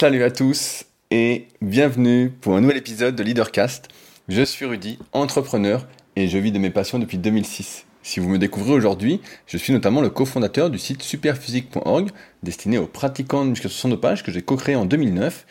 Salut à tous et bienvenue pour un nouvel épisode de Leadercast. Je suis Rudy, entrepreneur et je vis de mes passions depuis 2006. Si vous me découvrez aujourd'hui, je suis notamment le cofondateur du site superphysique.org destiné aux pratiquants de musculation de que j'ai co-créé en 2009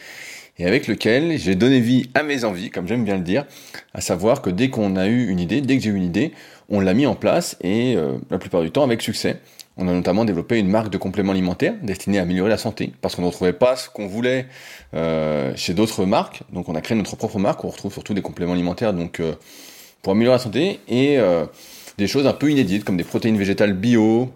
et avec lequel j'ai donné vie à mes envies, comme j'aime bien le dire, à savoir que dès qu'on a eu une idée, dès que j'ai eu une idée, on l'a mis en place et euh, la plupart du temps avec succès. On a notamment développé une marque de compléments alimentaires destinée à améliorer la santé, parce qu'on ne retrouvait pas ce qu'on voulait euh, chez d'autres marques. Donc on a créé notre propre marque, on retrouve surtout des compléments alimentaires donc euh, pour améliorer la santé, et euh, des choses un peu inédites, comme des protéines végétales bio,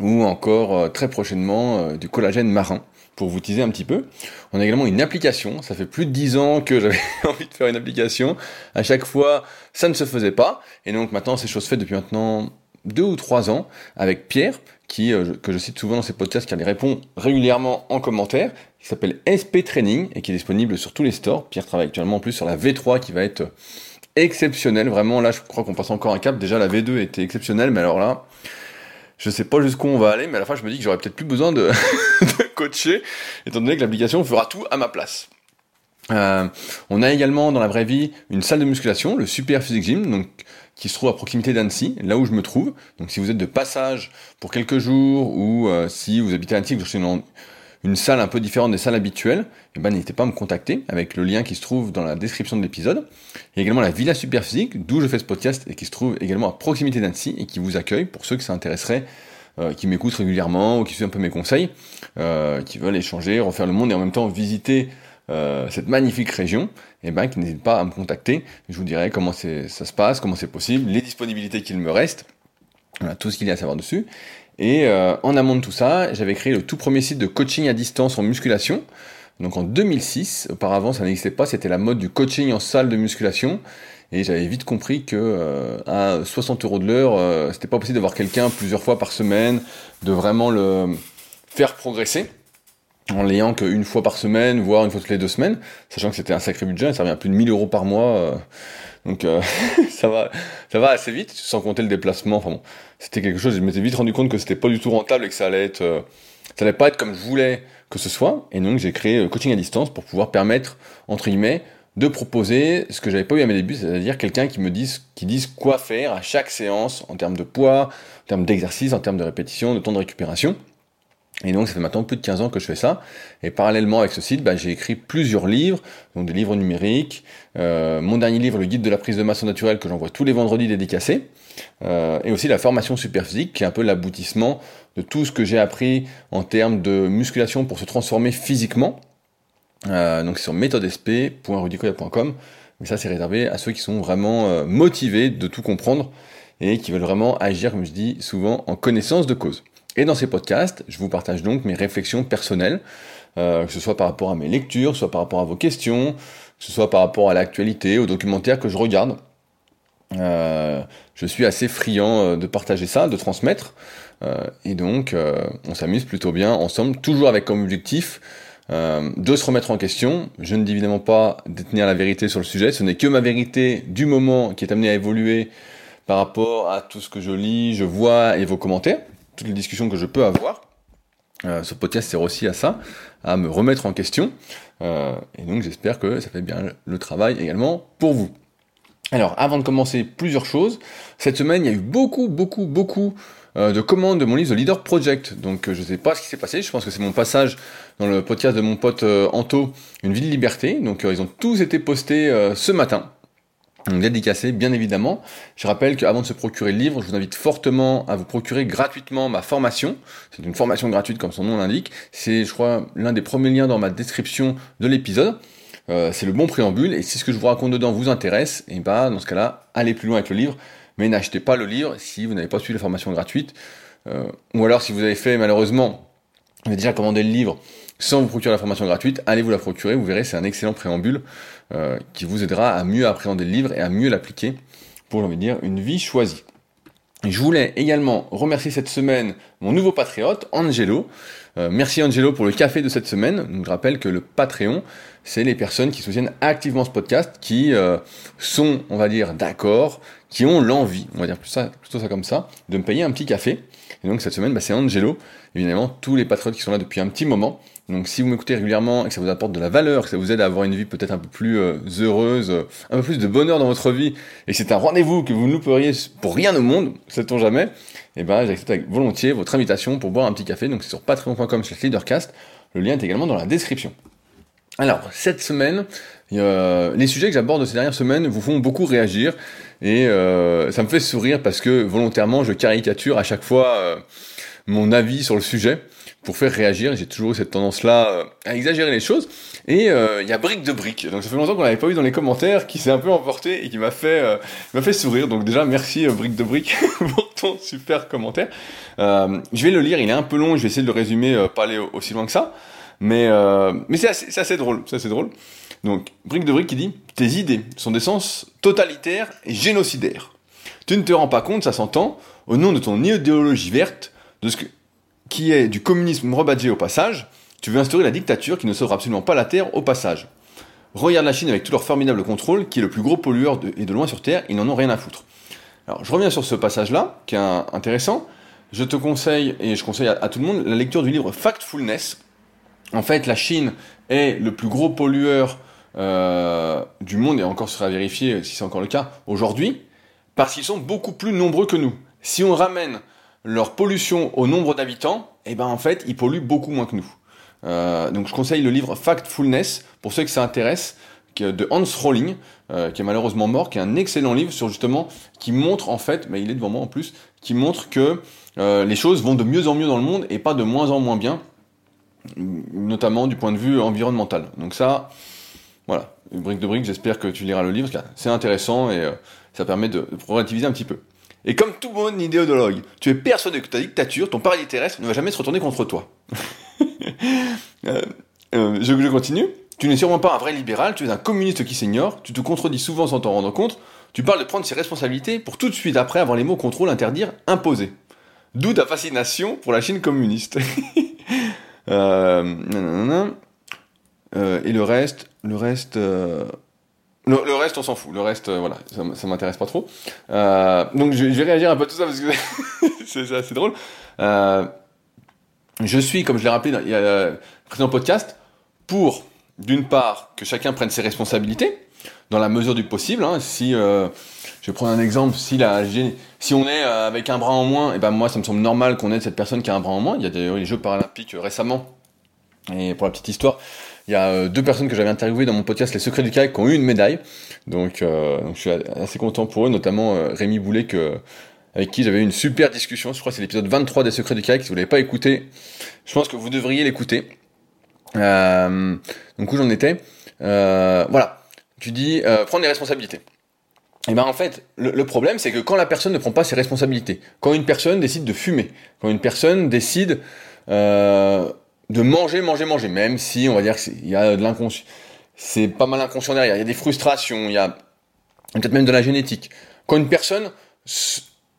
ou encore très prochainement du collagène marin pour vous teaser un petit peu. On a également une application, ça fait plus de 10 ans que j'avais envie de faire une application. À chaque fois, ça ne se faisait pas. Et donc maintenant, c'est chose faite depuis maintenant deux ou trois ans avec Pierre, qui, euh, que je cite souvent dans ses podcasts, qui les répond régulièrement en commentaire, qui s'appelle SP Training et qui est disponible sur tous les stores. Pierre travaille actuellement en plus sur la V3 qui va être exceptionnelle. Vraiment, là, je crois qu'on passe encore un cap. Déjà, la V2 était exceptionnelle, mais alors là, je sais pas jusqu'où on va aller, mais à la fin, je me dis que j'aurais peut-être plus besoin de coacher, étant donné que l'application fera tout à ma place. Euh, on a également dans la vraie vie une salle de musculation, le Super Physique Gym, donc qui se trouve à proximité d'Annecy, là où je me trouve. Donc si vous êtes de passage pour quelques jours ou euh, si vous habitez à Annecy, je suis dans une salle un peu différente des salles habituelles, eh ben, n'hésitez pas à me contacter avec le lien qui se trouve dans la description de l'épisode. Il y a également la Villa Superphysique, d'où je fais ce podcast et qui se trouve également à proximité d'Annecy et qui vous accueille pour ceux que ça intéresserait, euh, qui m'écoutent régulièrement ou qui suivent un peu mes conseils, euh, qui veulent échanger, refaire le monde et en même temps visiter euh, cette magnifique région, eh ben, qui n'hésite pas à me contacter. Je vous dirai comment ça se passe, comment c'est possible, les disponibilités qu'il me reste, voilà, tout ce qu'il y a à savoir dessus. Et euh, en amont de tout ça, j'avais créé le tout premier site de coaching à distance en musculation. Donc en 2006, auparavant ça n'existait pas, c'était la mode du coaching en salle de musculation. Et j'avais vite compris que euh, à 60 euros de l'heure, c'était pas possible d'avoir quelqu'un plusieurs fois par semaine, de vraiment le faire progresser en l'ayant qu'une fois par semaine, voire une fois toutes les deux semaines, sachant que c'était un sacré budget, ça revient à plus de 1000 euros par mois, euh, donc euh, ça va, ça va assez vite, sans compter le déplacement. Enfin bon, c'était quelque chose. Je m'étais vite rendu compte que c'était pas du tout rentable et que ça allait être, euh, ça allait pas être comme je voulais que ce soit. Et donc j'ai créé coaching à distance pour pouvoir permettre entre guillemets de proposer ce que j'avais pas eu à mes débuts, c'est-à-dire quelqu'un qui me dise, qui dise quoi faire à chaque séance en termes de poids, en termes d'exercice, en termes de répétition, de temps de récupération. Et donc ça fait maintenant plus de 15 ans que je fais ça. Et parallèlement avec ce site, bah, j'ai écrit plusieurs livres, donc des livres numériques. Euh, mon dernier livre, le guide de la prise de masse naturelle, que j'envoie tous les vendredis dédicacé. Euh, et aussi la formation superphysique, qui est un peu l'aboutissement de tout ce que j'ai appris en termes de musculation pour se transformer physiquement. Euh, donc c'est sur méthodesp.rudicoya.com. Mais ça c'est réservé à ceux qui sont vraiment euh, motivés de tout comprendre et qui veulent vraiment agir, comme je dis souvent, en connaissance de cause. Et dans ces podcasts, je vous partage donc mes réflexions personnelles, euh, que ce soit par rapport à mes lectures, soit par rapport à vos questions, que ce soit par rapport à l'actualité, aux documentaires que je regarde. Euh, je suis assez friand euh, de partager ça, de transmettre, et donc on s'amuse plutôt bien ensemble, toujours avec comme objectif de se remettre en question. Je ne dis évidemment pas détenir la vérité sur le sujet, ce n'est que ma vérité du moment qui est amenée à évoluer par rapport à tout ce que je lis, je vois et vos commentaires toutes les discussions que je peux avoir. Euh, ce podcast sert aussi à ça, à me remettre en question. Euh, et donc j'espère que ça fait bien le travail également pour vous. Alors avant de commencer plusieurs choses, cette semaine il y a eu beaucoup, beaucoup, beaucoup euh, de commandes de mon livre The Leader Project. Donc je ne sais pas ce qui s'est passé, je pense que c'est mon passage dans le podcast de mon pote Anto, Une vie de liberté. Donc ils ont tous été postés ce matin donc dédicacé bien évidemment. Je rappelle qu'avant de se procurer le livre, je vous invite fortement à vous procurer gratuitement ma formation. C'est une formation gratuite comme son nom l'indique. C'est je crois l'un des premiers liens dans ma description de l'épisode. Euh, c'est le bon préambule et si ce que je vous raconte dedans vous intéresse, et bah dans ce cas-là, allez plus loin avec le livre, mais n'achetez pas le livre si vous n'avez pas suivi la formation gratuite. Euh, ou alors si vous avez fait malheureusement, vous avez déjà commandé le livre sans vous procurer la formation gratuite, allez vous la procurer, vous verrez c'est un excellent préambule. Euh, qui vous aidera à mieux appréhender le livre et à mieux l'appliquer pour, j'ai envie de dire, une vie choisie. je voulais également remercier cette semaine mon nouveau patriote, Angelo, merci Angelo pour le café de cette semaine. Je rappelle que le Patreon, c'est les personnes qui soutiennent activement ce podcast, qui sont, on va dire, d'accord, qui ont l'envie, on va dire plutôt ça comme ça, de me payer un petit café. Et donc cette semaine, bah, c'est Angelo, évidemment, tous les patriotes qui sont là depuis un petit moment. Donc si vous m'écoutez régulièrement et que ça vous apporte de la valeur, que ça vous aide à avoir une vie peut-être un peu plus euh, heureuse, euh, un peu plus de bonheur dans votre vie, et que c'est un rendez-vous que vous ne louperiez pour rien au monde, sait-on jamais, et eh ben j'accepte avec volontiers votre invitation pour boire un petit café. Donc c'est sur patreon.com leadercast. Le lien est également dans la description. Alors, cette semaine, les sujets que j'aborde ces dernières semaines vous font beaucoup réagir et euh, ça me fait sourire parce que volontairement je caricature à chaque fois euh, mon avis sur le sujet pour faire réagir. J'ai toujours eu cette tendance-là euh, à exagérer les choses. Et il y a Brique de Brique. Donc ça fait longtemps qu'on l'avait pas vu dans les commentaires, qui s'est un peu emporté et qui m'a fait m'a fait sourire. Donc déjà merci Brique de Brique pour ton super commentaire. je vais le lire. Il est un peu long. Je vais essayer de le résumer, pas aller aussi loin que ça. Mais mais c'est assez, assez drôle. C'est assez drôle. Donc, Brique de Brique qui dit Tes idées sont des sens totalitaires et génocidaires. Tu ne te rends pas compte, ça s'entend, au nom de ton idéologie verte, de ce qui est du communisme rebadgé au passage, tu veux instaurer la dictature qui ne sauvera absolument pas la Terre au passage. Regarde la Chine avec tout leur formidable contrôle, qui est le plus gros pollueur et de loin sur Terre, ils n'en ont rien à foutre. Alors, je reviens sur ce passage-là, qui est intéressant. Je te conseille, et je conseille à, tout le monde, la lecture du livre Factfulness. En fait, la Chine est le plus gros pollueur euh, du monde, et encore sera vérifié si c'est encore le cas aujourd'hui, parce qu'ils sont beaucoup plus nombreux que nous. Si on ramène leur pollution au nombre d'habitants, eh ben en fait, ils polluent beaucoup moins que nous. Euh, donc je conseille le livre Factfulness pour ceux que ça intéresse, de Hans Rolling, euh, qui est malheureusement mort, qui est un excellent livre sur justement qui montre en fait, mais il est devant moi en plus, qui montre que les choses vont de mieux en mieux dans le monde et pas de moins en moins bien, notamment du point de vue environnemental. Donc ça, voilà, brique de brique, j'espère que tu liras le livre, c'est intéressant et euh, ça permet de, relativiser un petit peu. Et comme tout bon idéologue, tu es persuadé que ta dictature, ton paradis terrestre, ne va jamais se retourner contre toi. Euh, euh, je, je, continue. Tu n'es sûrement pas un vrai libéral, tu es un communiste qui s'ignore, tu te contredis souvent sans t'en rendre compte, tu parles de prendre ses responsabilités pour tout de suite après avoir les mots contrôle, interdire, imposer. D'où ta fascination pour la Chine communiste. euh, et le reste, le reste, euh, le, reste, on s'en fout. Le reste, euh, voilà, ça, ça m'intéresse pas trop. donc je, vais réagir un peu à tout ça parce que c'est assez drôle. je suis, comme je l'ai rappelé il y précédent podcast, pour d'une part que chacun prenne ses responsabilités dans la mesure du possible. Hein, si je prends un exemple, si la si on est avec un bras en moins, et ben moi ça me semble normal qu'on ait cette personne qui a un bras en moins. Il y a des, les Jeux paralympiques récemment. Et pour la petite histoire, il y a euh, deux personnes que j'avais interviewées dans mon podcast Les Secrets du kayak qui ont eu une médaille. Donc, euh, je suis assez content pour eux, notamment euh, Rémi Boulet que, avec qui j'avais eu une super discussion. Je crois que c'est l'épisode 23 des Secrets du kayak. Si vous l'avez pas écouté, je pense que vous devriez l'écouter. Euh, donc où j'en étais Voilà. Tu dis prendre les responsabilités. Et ben en fait, le, le problème c'est que quand la personne ne prend pas ses responsabilités, quand une personne décide de fumer, quand une personne décide euh, de manger, manger, manger, même si on va dire qu'il y a de l'inconscient. C'est pas mal inconscient derrière, il y a des frustrations, il y a peut-être même de la génétique. Quand une personne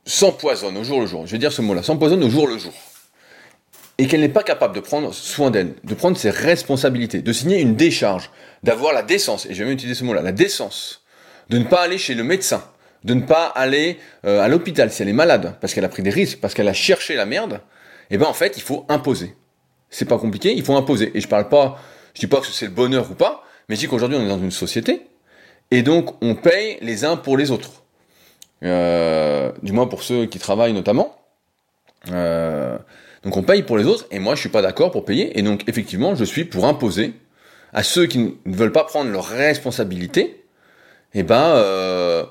s'empoisonne au jour le jour, je vais dire ce mot-là, s'empoisonne au jour le jour, et qu'elle n'est pas capable de prendre soin d'elle, de prendre ses responsabilités, de signer une décharge, d'avoir la décence, et je vais même utiliser ce mot-là, la décence, de ne pas aller chez le médecin, de ne pas aller euh, à l'hôpital si elle est malade, parce qu'elle a pris des risques, parce qu'elle a cherché la merde, et eh ben en fait, il faut imposer. C'est pas compliqué, il faut imposer. Et je parle pas, je dis pas que c'est le bonheur ou pas, mais je dis qu'aujourd'hui on est dans une société, et donc on paye les uns pour les autres. Euh, du moins pour ceux qui travaillent notamment. Euh, donc on paye pour les autres, et moi je suis pas d'accord pour payer, et donc effectivement je suis pour imposer à ceux qui ne veulent pas prendre leurs responsabilités, eh ben euh,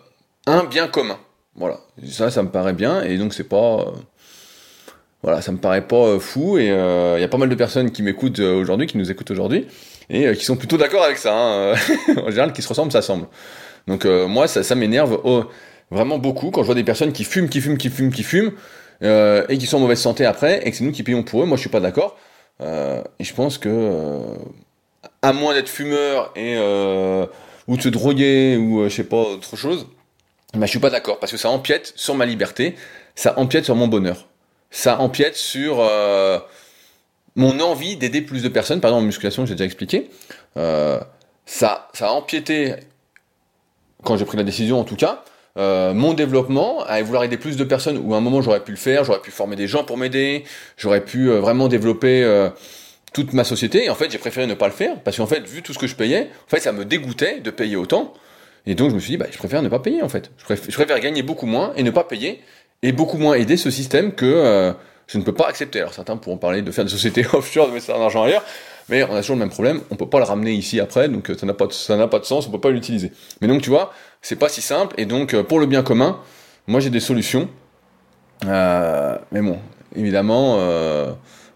un bien commun. Voilà, ça ça me paraît bien, et donc c'est pas voilà, ça me paraît pas euh, fou et il euh, y a pas mal de personnes qui m'écoutent euh, aujourd'hui, qui nous écoutent aujourd'hui et qui sont plutôt d'accord avec ça. Hein. en général, qui se ressemblent, ça semble. Donc moi, ça, m'énerve oh, vraiment beaucoup quand je vois des personnes qui fument, qui fument, qui fument, qui fument et qui sont en mauvaise santé après et que c'est nous qui payons pour eux. Moi, je suis pas d'accord. et je pense que à moins d'être fumeur et ou de se droguer ou je sais pas autre chose, bah, je suis pas d'accord parce que ça empiète sur ma liberté, ça empiète sur mon bonheur ça empiète sur euh, mon envie d'aider plus de personnes, par exemple en musculation, j'ai déjà expliqué, euh, ça, ça a empiété, quand j'ai pris la décision en tout cas, euh, mon développement à vouloir aider plus de personnes où à un moment j'aurais pu le faire, j'aurais pu former des gens pour m'aider, j'aurais pu vraiment développer toute ma société. Et en fait, j'ai préféré ne pas le faire parce qu'en fait, vu tout ce que je payais, en fait, ça me dégoûtait de payer autant. Et donc, je me suis dit, bah, je préfère ne pas payer en fait. Je préfère gagner beaucoup moins et ne pas payer et beaucoup moins aider ce système que je ne peux pas accepter. Alors certains pourront parler de faire des sociétés offshore, de mettre son argent ailleurs, mais on a toujours le même problème, on peut pas le ramener ici après, donc ça n'a pas de, pas de sens, on peut pas l'utiliser. Mais donc tu vois, c'est pas si simple, et donc euh, pour le bien commun, moi j'ai des solutions, euh, mais bon, évidemment, euh,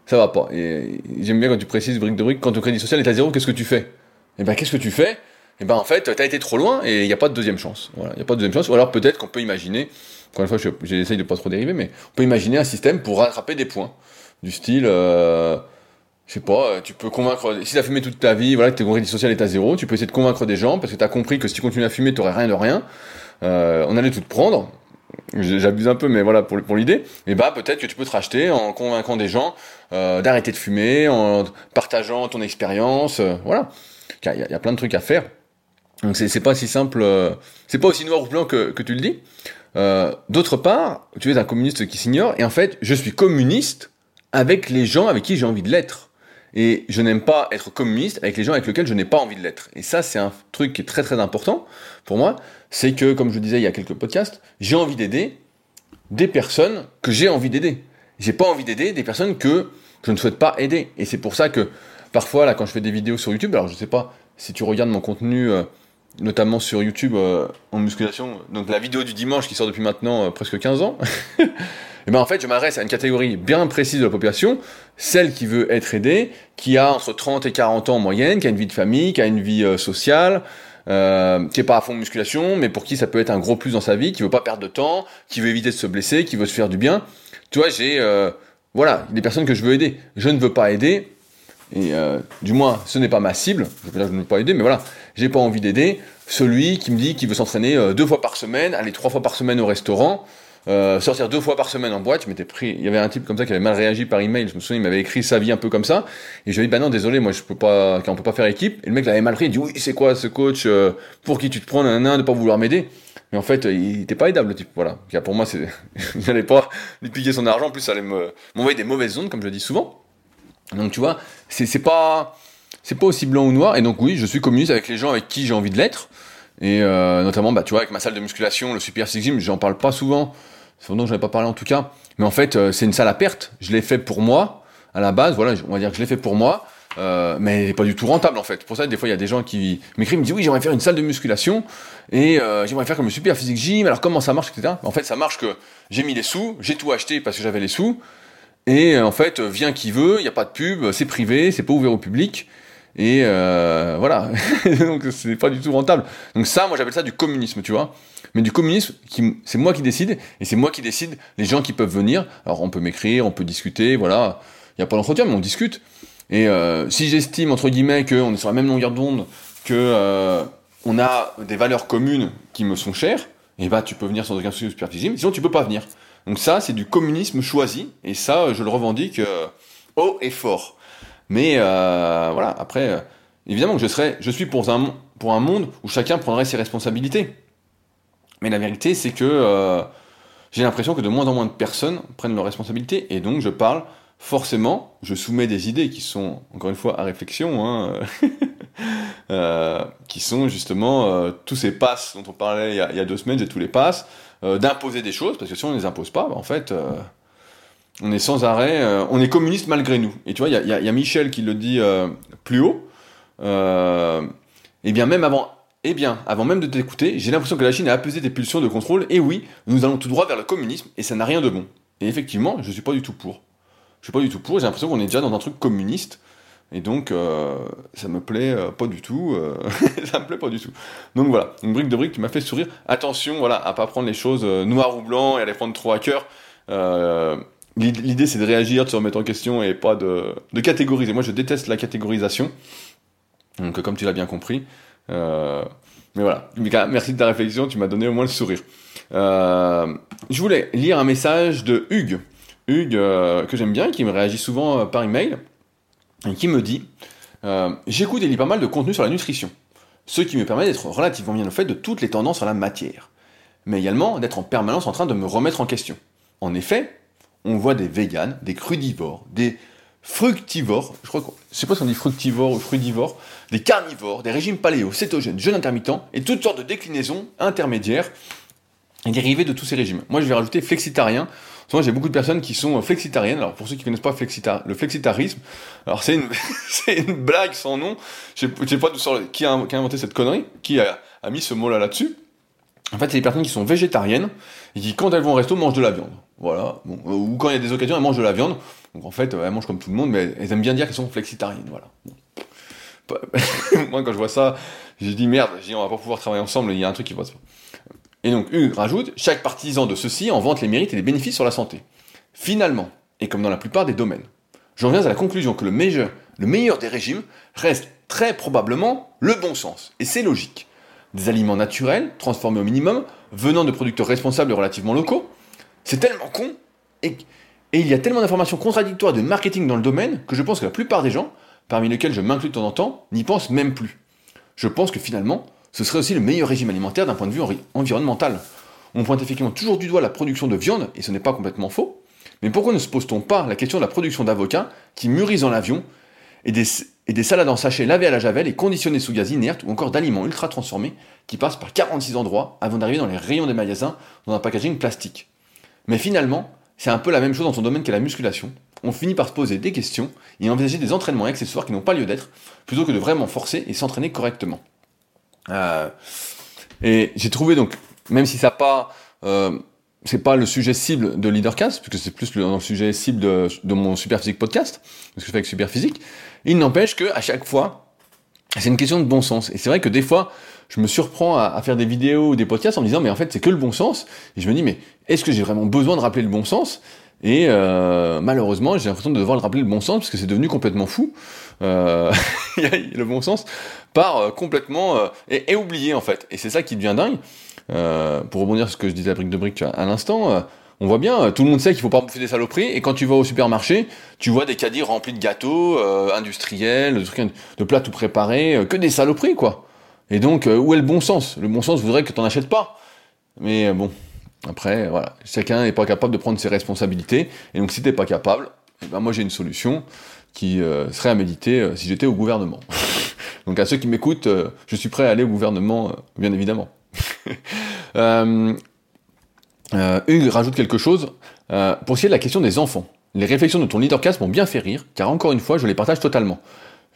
ça va pas. Et j'aime bien quand tu précises brique de brique, quand ton crédit social est à zéro, qu'est-ce que tu fais? Eh ben qu'est-ce que tu fais? Eh ben en fait, tu as été trop loin et il n'y a pas de deuxième chance. Voilà, il n'y a pas de deuxième chance. Ou alors peut-être qu'on peut imaginer encore une fois, j'essaye de pas trop dériver, mais on peut imaginer un système pour rattraper des points. Du style, euh, je sais pas, euh, tu peux convaincre, si t'as fumé toute ta vie, voilà, tes crédit social est à zéro, tu peux essayer de convaincre des gens parce que t'as compris que si tu continues à fumer, t'aurais rien de rien. Euh, on allait tout te prendre. J'abuse un peu, mais voilà pour, pour l'idée. Et bah peut-être que tu peux te racheter en convaincant des gens euh, d'arrêter de fumer, en partageant ton expérience, euh, voilà. Il y, a plein de trucs à faire. Donc c'est pas si simple, euh, c'est pas aussi noir ou blanc que, que tu le dis. Euh, d'autre part, tu es un communiste qui s'ignore, et en fait, je suis communiste avec les gens avec qui j'ai envie de l'être. Et je n'aime pas être communiste avec les gens avec lesquels je n'ai pas envie de l'être. Et ça, c'est un truc qui est très très important pour moi. C'est que, comme je disais il y a quelques podcasts, j'ai envie d'aider des personnes que j'ai envie d'aider. J'ai pas envie d'aider des personnes que je ne souhaite pas aider. Et c'est pour ça que parfois, là, quand je fais des vidéos sur YouTube, alors je sais pas si tu regardes mon contenu euh, notamment sur YouTube euh, en musculation. Donc la vidéo du dimanche qui sort depuis maintenant euh, presque 15 ans. et ben en fait, je m'adresse à une catégorie bien précise de la population, celle qui veut être aidée, qui a entre 30 et 40 ans en moyenne, qui a une vie de famille, qui a une vie euh, sociale, qui est pas à fond de musculation, mais pour qui ça peut être un gros plus dans sa vie, qui veut pas perdre de temps, qui veut éviter de se blesser, qui veut se faire du bien. Tu vois, j'ai voilà, des personnes que je veux aider. Je ne veux pas aider et euh, du moins, ce n'est pas ma cible. je ne veux pas aider, mais voilà, j'ai pas envie d'aider celui qui me dit qu'il veut s'entraîner euh, deux fois par semaine, aller trois fois par semaine au restaurant, euh, sortir deux fois par semaine en boîte. Je m'étais pris, il y avait un type comme ça qui avait mal réagi par email. Je me souviens, il m'avait écrit sa vie un peu comme ça, et je lui ai dit bah non, désolé, moi je peux pas, on peut pas faire équipe. Et le mec l'avait mal pris. Il dit oui, c'est quoi ce coach pour qui tu te prends un de pas vouloir m'aider? Mais en fait, il était pas aidable le type. Voilà. Pour moi, c'est, j'allais pas lui piquer son argent. En plus, ça allait m'envoyer des mauvaises ondes, comme je dis souvent. Donc tu vois, c'est pas c'est pas aussi blanc ou noir. Et donc oui, je suis communiste avec les gens avec qui j'ai envie de l'être. Et euh, notamment, bah, tu vois, avec ma salle de musculation, le Super Six Gym, j'en parle pas souvent. C'est dont j'en ai pas parlé en tout cas. Mais en fait, euh, c'est une salle à perte. Je l'ai fait pour moi, à la base. Voilà, on va dire que je l'ai fait pour moi. Euh, mais n'est pas du tout rentable en fait. Pour ça, des fois, il y a des gens qui m'écrivent, me disent oui, j'aimerais faire une salle de musculation et j'aimerais faire comme le Super Physique Gym. Alors comment ça marche, etc. En fait, ça marche que j'ai mis les sous, j'ai tout acheté parce que j'avais les sous. Et euh, en fait, vient qui veut, il n'y a pas de pub, c'est privé, c'est pas ouvert au public. Et euh, voilà, donc c'est pas du tout rentable. Donc ça, moi j'appelle ça du communisme, tu vois. Mais du communisme, c'est moi qui décide, et c'est moi qui décide les gens qui peuvent venir. Alors on peut m'écrire, on peut discuter, voilà. Il n'y a pas d'entretien, mais on discute. Et euh, si j'estime, entre guillemets, qu'on est sur la même longueur d'onde, que euh, on a des valeurs communes qui me sont chères, et eh bah tu peux venir sans aucun souci au sinon tu peux pas venir. Donc ça, c'est du communisme choisi, et ça, je le revendique euh, haut et fort. Mais euh, voilà, après, euh, évidemment que je serais, je suis pour un, pour un monde où chacun prendrait ses responsabilités. Mais la vérité, c'est que j'ai l'impression que de moins en moins de personnes prennent leurs responsabilités, et donc je parle forcément, je soumets des idées qui sont, encore une fois, à réflexion, hein, qui sont justement tous ces passes dont on parlait il y a, il y a deux semaines, j'ai tous les passes, euh, d'imposer des choses, parce que si on ne les impose pas, bah, en fait, euh, on est sans arrêt, euh, on est communiste malgré nous. Et tu vois, il y a, Michel qui le dit plus haut. et bien même avant, eh bien, avant même de t'écouter, j'ai l'impression que la Chine a apaisé des pulsions de contrôle. Et oui, nous allons tout droit vers le communisme, et ça n'a rien de bon. Et effectivement, je suis pas du tout pour. Je suis pas du tout pour. J'ai l'impression qu'on est déjà dans un truc communiste. Et donc, euh, ça me plaît euh, pas du tout. Euh, ça me plaît pas du tout. Donc voilà, une brique de brique qui m'a fait sourire. Attention, voilà, à pas prendre les choses noir ou blanc et à les prendre trop à cœur. L'idée, c'est de réagir, de se remettre en question et pas de, de catégoriser. Moi, je déteste la catégorisation. Donc, comme tu l'as bien compris. mais voilà, merci de ta réflexion, tu m'as donné au moins le sourire. je voulais lire un message de Hugues. Hugues, que j'aime bien, qui me réagit souvent par email qui me dit euh, J'écoute et lis pas mal de contenu sur la nutrition, ce qui me permet d'être relativement bien au fait de toutes les tendances en la matière, mais également d'être en permanence en train de me remettre en question. En effet, on voit des véganes, des crudivores, des fructivores, je crois que, sais pas si on dit fructivores ou frudivores, des carnivores, des régimes paléo, cétogènes, jeûnes intermittents, et toutes sortes de déclinaisons intermédiaires et dérivées de tous ces régimes. Moi, je vais rajouter flexitarien. Souvent, j'ai beaucoup de personnes qui sont flexitariennes. Alors, pour ceux qui connaissent pas le flexitarisme, alors c'est une, blague sans nom. Je sais pas qui a, qui a inventé cette connerie, qui a, mis ce mot-là là-dessus. En fait, c'est des personnes qui sont végétariennes et qui, quand elles vont au resto, mangent de la viande. Voilà. Bon, ou quand il y a des occasions, elles mangent de la viande. Donc en fait, elles mangent comme tout le monde, mais elles aiment bien dire qu'elles sont flexitariennes. Voilà. Moi, quand je vois ça, j'ai dit merde, j'ai on va pas pouvoir travailler ensemble, il y a un truc qui va se Et donc, Hugues rajoute, chaque partisan de ceci en vante les mérites et les bénéfices sur la santé. Finalement, et comme dans la plupart des domaines, j'en viens à la conclusion que le meilleur, le meilleur des régimes reste très probablement le bon sens. Et c'est logique. Des aliments naturels, transformés au minimum, venant de producteurs responsables relativement locaux, c'est tellement con, et il y a tellement d'informations contradictoires de marketing dans le domaine que je pense que la plupart des gens parmi lesquels je m'inclus de temps en temps, n'y pensent même plus. Je pense que finalement, ce serait aussi le meilleur régime alimentaire d'un point de vue environnemental. On pointe effectivement toujours du doigt la production de viande, et ce n'est pas complètement faux, mais pourquoi ne se pose-t-on pas la question de la production d'avocats qui mûrissent dans l'avion, et des, salades en sachet lavées à la javel et conditionnées sous gaz inerte, ou encore d'aliments ultra transformés qui passent par 46 endroits avant d'arriver dans les rayons des magasins dans un packaging plastique? Mais finalement, c'est un peu la même chose dans son domaine qu'est la musculation, on finit par se poser des questions et envisager des entraînements accessoires qui n'ont pas lieu d'être, plutôt que de vraiment forcer et s'entraîner correctement. Euh, et j'ai trouvé donc, même si ça pas, euh, c'est pas le sujet cible de Leadercast, puisque c'est plus le, sujet cible de, mon Superphysique podcast, ce que je fais avec Superphysique, il n'empêche que à chaque fois, c'est une question de bon sens. Et c'est vrai que des fois, je me surprends à, à, faire des vidéos ou des podcasts en me disant, mais en fait, c'est que le bon sens. Et je me dis, mais est-ce que j'ai vraiment besoin de rappeler le bon sens? Et euh, malheureusement, j'ai l'impression de devoir le rappeler le bon sens, parce que c'est devenu complètement fou. Euh, le bon sens part euh, complètement euh, et, oublié en fait. Et c'est ça qui devient dingue. Euh, pour rebondir sur ce que je disais à Brique de Brique à l'instant, on voit bien, tout le monde sait qu'il faut pas bouffer des saloperies, et quand tu vas au supermarché, tu vois des caddies remplis de gâteaux industriels, de, trucs, de plats tout préparés, que des saloperies quoi. Et donc, où est le bon sens? Le bon sens voudrait que tu n'en achètes pas. Mais bon, après, voilà, chacun n'est pas capable de prendre ses responsabilités. Et donc, si t'es pas capable, eh ben moi j'ai une solution qui euh, serait à méditer euh, si j'étais au gouvernement. donc à ceux qui m'écoutent, euh, je suis prêt à aller au gouvernement, bien évidemment. Hugues rajoute quelque chose pour ce qui est de la question des enfants. Les réflexions de ton leadercast m'ont bien fait rire, car encore une fois, je les partage totalement.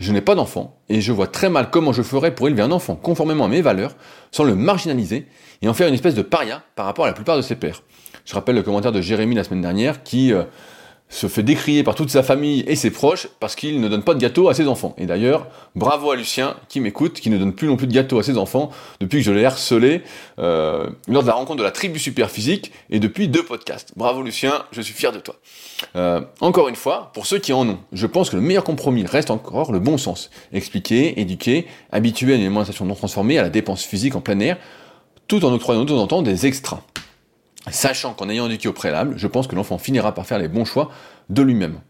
Je n'ai pas d'enfant, et je vois très mal comment je ferais pour élever un enfant conformément à mes valeurs, sans le marginaliser, et en faire une espèce de paria par rapport à la plupart de ses pairs. Je rappelle le commentaire de Jérémy la semaine dernière, qui euh, se fait décrier par toute sa famille et ses proches parce qu'il ne donne pas de gâteau à ses enfants. Et d'ailleurs, bravo à Lucien qui m'écoute, qui ne donne plus non plus de gâteau à ses enfants depuis que je l'ai harcelé euh, lors de la rencontre de la tribu super physique et depuis deux podcasts. Bravo Lucien, je suis fier de toi. Euh, encore une fois, pour ceux qui en ont, je pense que le meilleur compromis reste encore le bon sens. Expliquer, éduquer, habituer à une alimentation non transformée, à la dépense physique en plein air, tout en octroyant de temps en temps des extras. Sachant qu'en ayant éduqué au préalable, je pense que l'enfant finira par faire les bons choix de lui-même.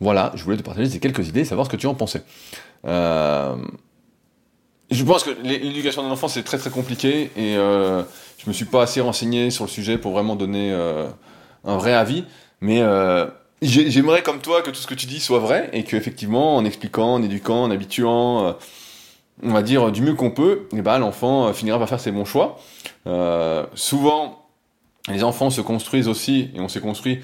Voilà, je voulais te partager ces quelques idées, savoir ce que tu en pensais. Euh, je pense que l'éducation d'un enfant c'est très très compliqué et euh, je me suis pas assez renseigné sur le sujet pour vraiment donner euh, un vrai avis, mais euh, j'aimerais comme toi que tout ce que tu dis soit vrai et qu'effectivement en expliquant, en éduquant, en habituant, on va dire du mieux qu'on peut, et eh ben l'enfant finira par faire ses bons choix. souvent les enfants se construisent aussi, et on s'est construit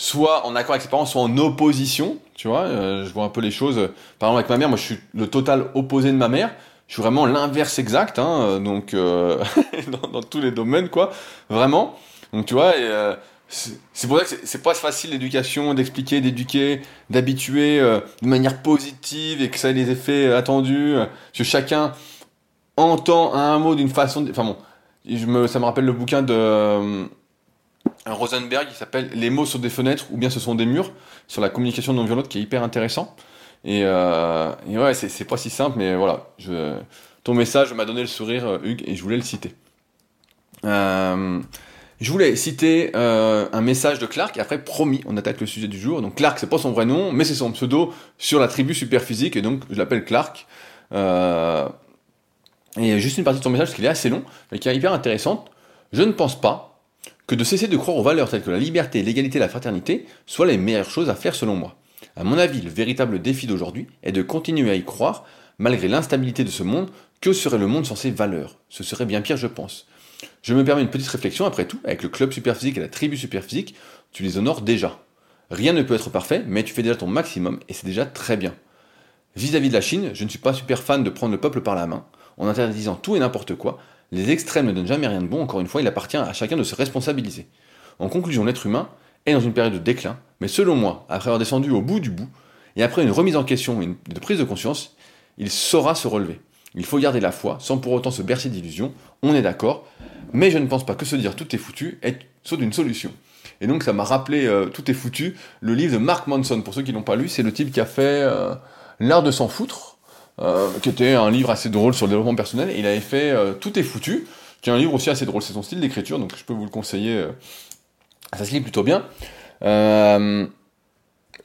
soit en accord avec ses parents, soit en opposition, tu vois, euh, je vois un peu les choses, par exemple avec ma mère, moi je suis le total opposé de ma mère, je suis vraiment l'inverse exact, hein, donc euh, dans, tous les domaines, quoi, vraiment, donc tu vois, euh, c'est pour ça que c'est pas facile l'éducation, d'expliquer, d'éduquer, d'habituer de manière positive et que ça ait les effets attendus, que chacun entend un mot d'une façon, enfin bon, ça me rappelle le bouquin de un Rosenberg qui s'appelle Les mots sur des fenêtres ou bien ce sont des murs sur la communication non violente qui est hyper intéressant. Et, euh, ouais, c'est pas si simple, mais voilà. Ton message m'a donné le sourire, euh, Hugues, et je voulais le citer. Euh, Je voulais citer un message de Clark et après promis, on attaque le sujet du jour. Donc Clark, c'est pas son vrai nom, mais c'est son pseudo sur la tribu Superphysique et donc je l'appelle Clark. Et juste une partie de son message parce qu'il est assez long, mais qui est hyper intéressante. Je ne pense pas que de cesser de croire aux valeurs telles que la liberté, l'égalité et la fraternité soient les meilleures choses à faire selon moi. À mon avis, le véritable défi d'aujourd'hui est de continuer à y croire, malgré l'instabilité de ce monde, que serait le monde sans ces valeurs? Ce serait bien pire, je pense. Je me permets une petite réflexion, après tout, avec le club superphysique et la tribu superphysique, tu les honores déjà. Rien ne peut être parfait, mais tu fais déjà ton maximum, et c'est déjà très bien. Vis-à-vis de la Chine, je ne suis pas super fan de prendre le peuple par la main, en interdisant tout et n'importe quoi. Les extrêmes ne donnent jamais rien de bon, encore une fois, il appartient à chacun de se responsabiliser. En conclusion, l'être humain est dans une période de déclin, mais selon moi, après avoir descendu au bout du bout, et après une remise en question et une prise de conscience, il saura se relever. Il faut garder la foi, sans pour autant se bercer d'illusions, on est d'accord, mais je ne pense pas que se dire tout est foutu est soit une solution. Et donc ça m'a rappelé euh, Tout est foutu, le livre de Mark Manson, pour ceux qui l'ont pas lu, c'est le type qui a fait euh, L'art de s'en foutre, euh, qui était un livre assez drôle sur le développement personnel, il avait fait Tout est foutu, qui est un livre aussi assez drôle, c'est son style d'écriture, donc je peux vous le conseiller, ça se lit plutôt bien. je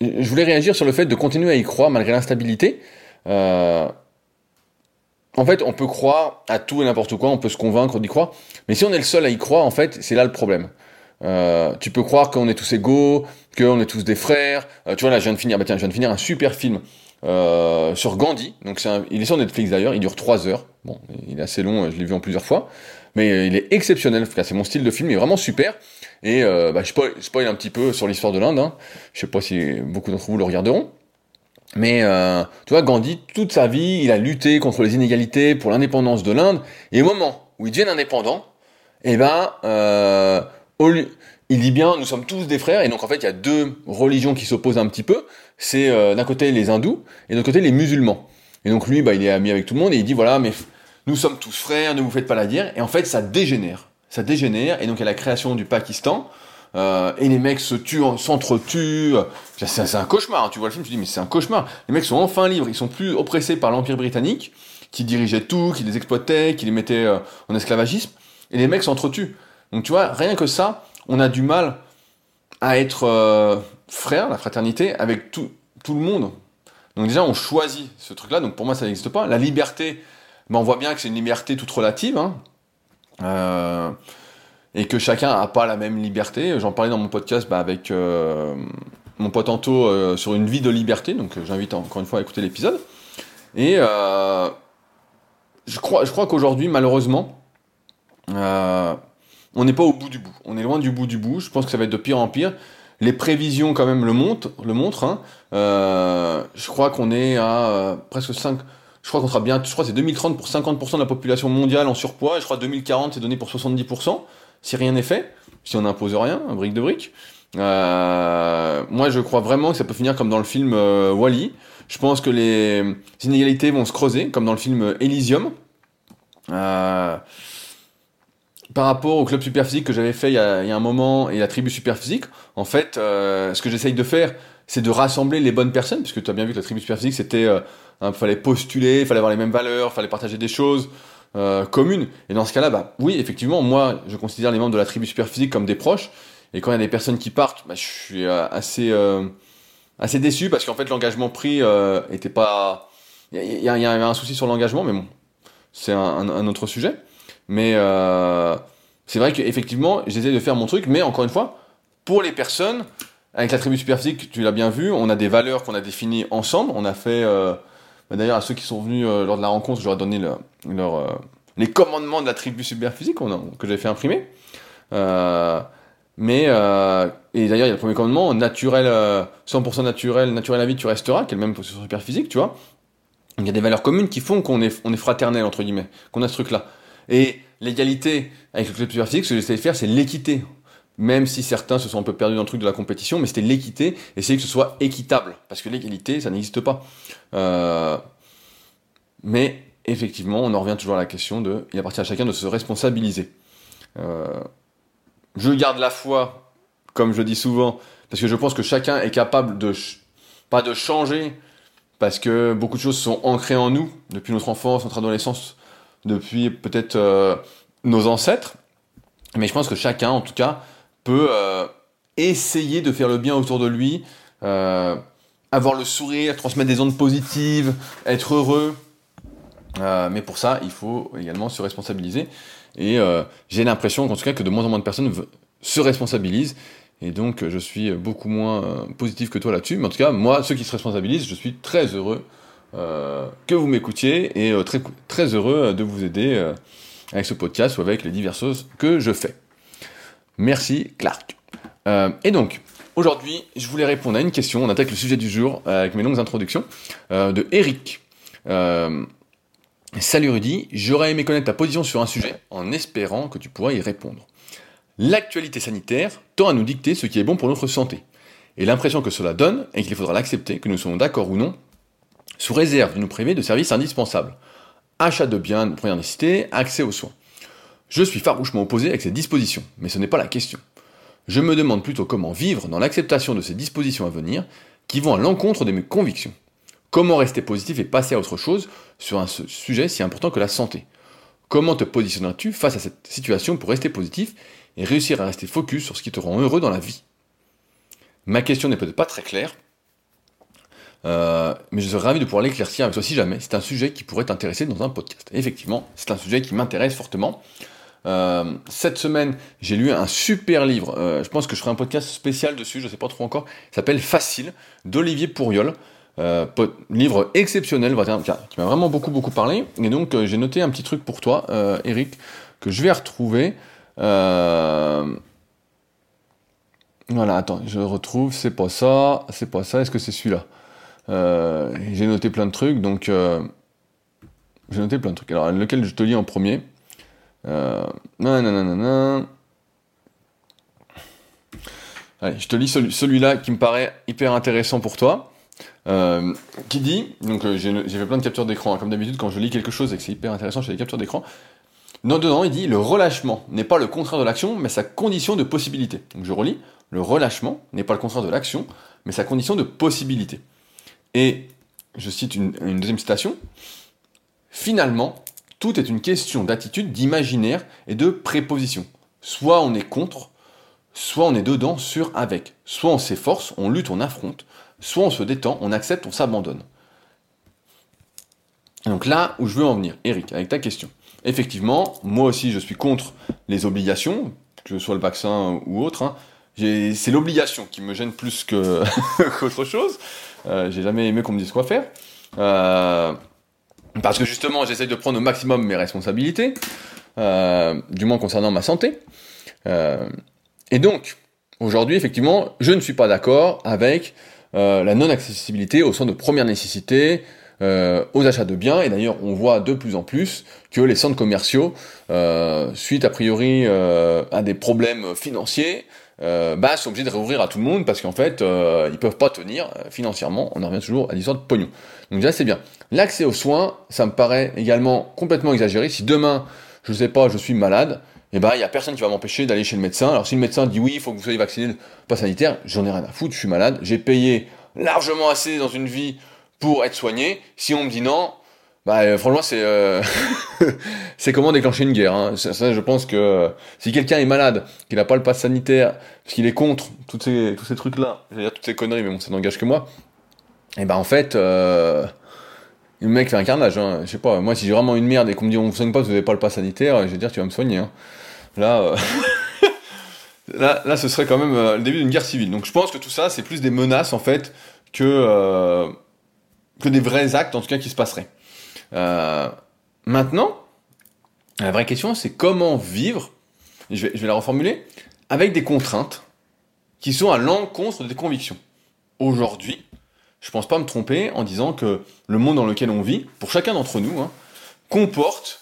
voulais réagir sur le fait de continuer à y croire malgré l'instabilité. En fait, on peut croire à tout et n'importe quoi, on peut se convaincre d'y croire, mais si on est le seul à y croire, en fait, c'est là le problème. Euh, tu peux croire qu'on est tous égaux, qu'on est tous des frères. Euh, tu vois là, je viens de finir, bah tiens, je viens de finir un super film euh, sur Gandhi. Donc c'est il est sur Netflix d'ailleurs, il dure 3 heures. Bon, il est assez long, je l'ai vu en plusieurs fois, mais il est exceptionnel. C'est mon style de film, il est vraiment super. Et bah, je spoil, spoil, un petit peu sur l'histoire de l'Inde. Hein. Je sais pas si beaucoup d'entre vous le regarderont. Mais euh, tu vois, Gandhi, toute sa vie, il a lutté contre les inégalités pour l'indépendance de l'Inde. Et au moment où il devient indépendant, eh ben, euh, il dit bien, nous sommes tous des frères. Et donc en fait, il y a deux religions qui s'opposent un petit peu. C'est euh, d'un côté les hindous et l'autre côté les musulmans. Et donc lui, bah, il est ami avec tout le monde et il dit voilà, mais nous sommes tous frères, ne vous faites pas la guerre. Et en fait, ça dégénère, ça dégénère. Et donc il y a la création du Pakistan. Euh, et les mecs se tuent, s'entretuent. C'est un cauchemar. Hein. Tu vois le film, tu dis mais c'est un cauchemar. Les mecs sont enfin libres. Ils sont plus oppressés par l'empire britannique, qui dirigeait tout, qui les exploitait, qui les mettait euh, en esclavagisme. Et les mecs s'entretuent. Donc tu vois, rien que ça, on a du mal à être frère, la fraternité, avec tout, tout le monde. Donc déjà, on choisit ce truc-là. Donc pour moi, ça n'existe pas. La liberté, ben, on voit bien que c'est une liberté toute relative. Hein. Euh, et que chacun n'a pas la même liberté. J'en parlais dans mon podcast bah, avec euh, mon pote Anto euh, sur une vie de liberté, donc j'invite encore une fois à écouter l'épisode. Et je crois, je crois qu'aujourd'hui, malheureusement, on n'est pas au bout du bout. On est loin du bout du bout. Je pense que ça va être de pire en pire. Les prévisions quand même le montrent. Le montrent hein. je crois qu'on est à presque 5... Je crois qu'on sera bien, je crois que c'est 2030 pour 50% de la population mondiale en surpoids, et je crois que 2040 c'est donné pour 70% si rien n'est fait, si on n'impose rien, un brique de brique. Euh, moi, je crois vraiment que ça peut finir comme dans le film euh, Wally. Je pense que les inégalités vont se creuser, comme dans le film Elysium. Euh, par rapport au club superphysique que j'avais fait il y, a, un moment et la tribu superphysique, en fait, ce que j'essaye de faire, c'est de rassembler les bonnes personnes, puisque tu as bien vu que la tribu superphysique, c'était, il fallait postuler, il fallait avoir les mêmes valeurs, fallait partager des choses, euh, commune. Et dans ce cas-là, bah, oui, effectivement, moi, je considère les membres de la tribu superphysique comme des proches. Et quand il y a des personnes qui partent, bah, je suis euh, assez, euh, assez déçu parce qu'en fait, l'engagement pris était pas. Il y, avait un souci sur l'engagement, mais bon, c'est un, autre sujet. Mais c'est vrai qu'effectivement, j'essaie de faire mon truc, mais encore une fois, pour les personnes, avec la tribu superphysique, tu l'as bien vu, on a des valeurs qu'on a définies ensemble. On a fait bah, d'ailleurs, à ceux qui sont venus euh, lors de la rencontre, je leur ai donné leur, euh, les commandements de la tribu superphysique que j'avais fait imprimer. Euh, mais et d'ailleurs, il y a le premier commandement naturel, 100% naturel, naturel à vie, tu resteras, qui est le même sur superphysique, tu vois. Il y a des valeurs communes qui font qu'on est, on est fraternel entre guillemets, qu'on a ce truc-là. Et l'égalité avec le club superphysique, ce que j'essaie de faire, c'est l'équité même si certains se sont un peu perdus dans le truc de la compétition, mais c'était l'équité, essayer que ce soit équitable, parce que l'égalité, ça n'existe pas. Euh, mais effectivement, on en revient toujours à la question de, il appartient à chacun de se responsabiliser. Euh, je garde la foi, comme je dis souvent, parce que je pense que chacun est capable de, pas de changer, parce que beaucoup de choses sont ancrées en nous, depuis notre enfance, notre adolescence, depuis peut-être euh, nos ancêtres, Mais je pense que chacun, en tout cas, peut euh, essayer de faire le bien autour de lui, euh, avoir le sourire, transmettre des ondes positives, être heureux. Mais pour ça, il faut également se responsabiliser. Et j'ai l'impression, en tout cas, que de moins en moins de personnes se responsabilisent. Et donc, je suis beaucoup moins positif que toi là-dessus. Mais en tout cas, moi, ceux qui se responsabilisent, je suis très heureux que vous m'écoutiez et très, très heureux de vous aider avec ce podcast ou avec les diverses choses que je fais. Merci Clark. Euh, et donc, aujourd'hui, je voulais répondre à une question. On attaque le sujet du jour euh, avec mes longues introductions euh, de Eric. Salut Rudy, j'aurais aimé connaître ta position sur un sujet en espérant que tu pourras y répondre. L'actualité sanitaire tend à nous dicter ce qui est bon pour notre santé. Et l'impression que cela donne est qu'il faudra l'accepter, que nous soyons d'accord ou non, sous réserve de nous priver de services indispensables. Achat de biens de première nécessité, accès aux soins. Je suis farouchement opposé avec ces dispositions, mais ce n'est pas la question. Je me demande plutôt comment vivre dans l'acceptation de ces dispositions à venir qui vont à l'encontre de mes convictions. Comment rester positif et passer à autre chose sur un sujet si important que la santé? Comment te positionneras-tu face à cette situation pour rester positif et réussir à rester focus sur ce qui te rend heureux dans la vie? Ma question n'est peut-être pas très claire, euh, mais je serais ravi de pouvoir l'éclaircir avec toi si jamais c'est un sujet qui pourrait t'intéresser dans un podcast. effectivement, c'est un sujet qui m'intéresse fortement. Euh, cette semaine, j'ai lu un super livre. Euh, je pense que je ferai un podcast spécial dessus, je ne sais pas trop encore. Il s'appelle Facile d'Olivier Pourriol. livre exceptionnel, qui m'a vraiment beaucoup beaucoup parlé. Et donc j'ai noté un petit truc pour toi, Eric, que je vais retrouver. Voilà, attends, je retrouve, c'est pas ça, c'est pas ça, est-ce que c'est celui-là? Euh, j'ai noté plein de trucs, donc euh, j'ai noté plein de trucs. Alors, lequel je te lis en premier euh, Allez, je te lis celui-là qui me paraît hyper intéressant pour toi. Euh, qui dit, donc j'ai fait plein de captures d'écran, hein. comme d'habitude quand je lis quelque chose et que c'est hyper intéressant, je fais des captures d'écran. Non, dedans, il dit le relâchement n'est pas le contraire de l'action, mais sa condition de possibilité. Donc je relis, le relâchement n'est pas le contraire de l'action, mais sa condition de possibilité. Et je cite une, deuxième citation. Finalement, tout est une question d'attitude, d'imaginaire et de préposition. Soit on est contre, soit on est dedans, sur, avec. Soit on s'efforce, on lutte, on affronte. Soit on se détend, on accepte, on s'abandonne. Donc là où je veux en venir, Eric, avec ta question. Effectivement, moi aussi je suis contre les obligations, que ce soit le vaccin ou autre. Hein. C'est l'obligation qui me gêne plus qu'autre chose. Euh, j'ai jamais aimé qu'on me dise quoi faire. Euh, parce que justement, j'essaye de prendre au maximum mes responsabilités, euh, du moins concernant ma santé. et donc, aujourd'hui, effectivement, je ne suis pas d'accord avec la non-accessibilité aux soins de première nécessité, aux achats de biens. Et d'ailleurs, on voit de plus en plus que les centres commerciaux, suite a priori à des problèmes financiers, euh, bah, sont obligés de réouvrir à tout le monde parce qu'en fait, euh, ils peuvent pas tenir euh, financièrement. On en revient toujours à l'histoire de pognon. Donc déjà, c'est bien. L'accès aux soins, ça me paraît également complètement exagéré. Si demain, je sais pas, je suis malade, et eh ben, il y a personne qui va m'empêcher d'aller chez le médecin. Alors, si le médecin dit oui, il faut que vous soyez vacciné, pas sanitaire, j'en ai rien à foutre, je suis malade, j'ai payé largement assez dans une vie pour être soigné. Si on me dit non, bah euh, franchement c'est euh, c'est comment déclencher une guerre. Hein. Je pense que euh, si quelqu'un est malade, qu'il n'a pas le pass sanitaire, parce qu'il est contre ces tous ces trucs là, je dire toutes ces conneries, mais bon ça n'engage que moi. Et ben en fait le mec fait un carnage. Hein. Je sais pas. Moi si j'ai vraiment une merde et qu'on me dit on vous soigne pas, vous n'avez pas le pass sanitaire, je vais dire tu vas me soigner. Hein. Là. là, là, ce serait quand même le début d'une guerre civile. Donc je pense que tout ça, c'est plus des menaces en fait que que des vrais actes en tout cas qui se passeraient. Euh, maintenant, la vraie question, c'est comment vivre, je vais, la reformuler, avec des contraintes qui sont à l'encontre de tes convictions. Aujourd'hui, je pense pas me tromper en disant que le monde dans lequel on vit, pour chacun d'entre nous, hein, comporte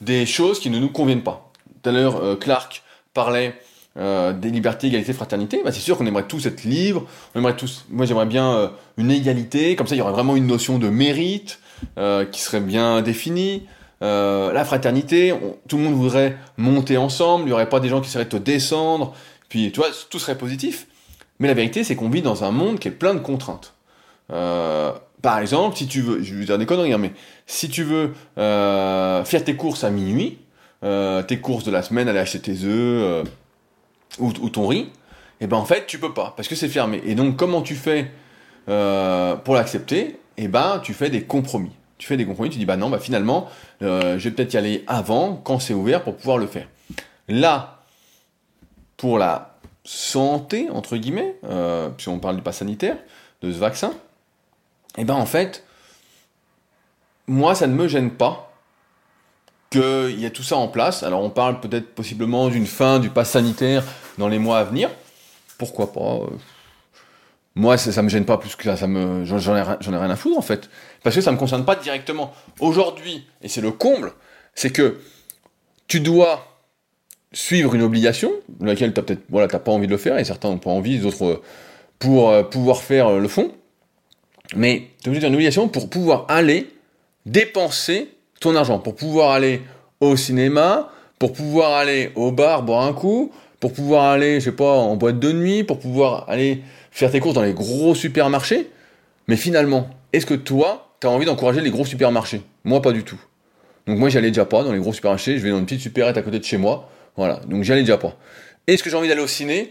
des choses qui ne nous conviennent pas. Tout à l'heure, euh, Clark parlait euh, des libertés, égalité, fraternité. Bah, c'est sûr qu'on aimerait tous être libres. On aimerait tous. Moi, j'aimerais bien une égalité. Comme ça, il y aurait vraiment une notion de mérite. Euh, qui serait bien définie. Euh, la fraternité, tout le monde voudrait monter ensemble, il n'y aurait pas des gens qui essaieraient de te descendre, puis tu vois, tout serait positif. Mais la vérité, c'est qu'on vit dans un monde qui est plein de contraintes. Euh, par exemple, si tu veux, je vais dire des conneries, hein, mais si tu veux faire tes courses à minuit, euh, tes courses de la semaine, aller acheter tes œufs ou, ton riz, et ben en fait tu peux pas parce que c'est fermé. Et donc comment tu fais pour l'accepter? Et ben tu fais des compromis. Tu fais des compromis, tu dis bah non, bah finalement je vais peut-être y aller avant quand c'est ouvert pour pouvoir le faire. Là, pour la santé entre guillemets, si on parle du pas sanitaire, de ce vaccin, et ben en fait moi, ça ne me gêne pas qu'il y ait tout ça en place. Alors, on parle peut-être possiblement d'une fin du pass sanitaire dans les mois à venir. Pourquoi pas euh. Moi, ça, ne me gêne pas plus que ça. ça j'en, ai, rien à foutre, en fait. Parce que ça ne me concerne pas directement. Aujourd'hui, et c'est le comble, c'est que tu dois suivre une obligation, laquelle tu n'as peut-être voilà, pas envie de le faire, et certains n'ont pas envie, d'autres euh, pour euh, pouvoir faire le fond. Mais tu es obligé une obligation pour pouvoir aller dépenser ton argent pour pouvoir aller au cinéma, pour pouvoir aller au bar boire un coup, pour pouvoir aller, je sais pas, en boîte de nuit, pour pouvoir aller faire tes courses dans les gros supermarchés. Mais finalement, est-ce que toi, tu as envie d'encourager les gros supermarchés? Moi, pas du tout. Donc moi, j'allais déjà pas dans les gros supermarchés, je vais dans une petite supérette à côté de chez moi. Voilà, donc j'allais déjà pas. Est-ce que j'ai envie d'aller au ciné?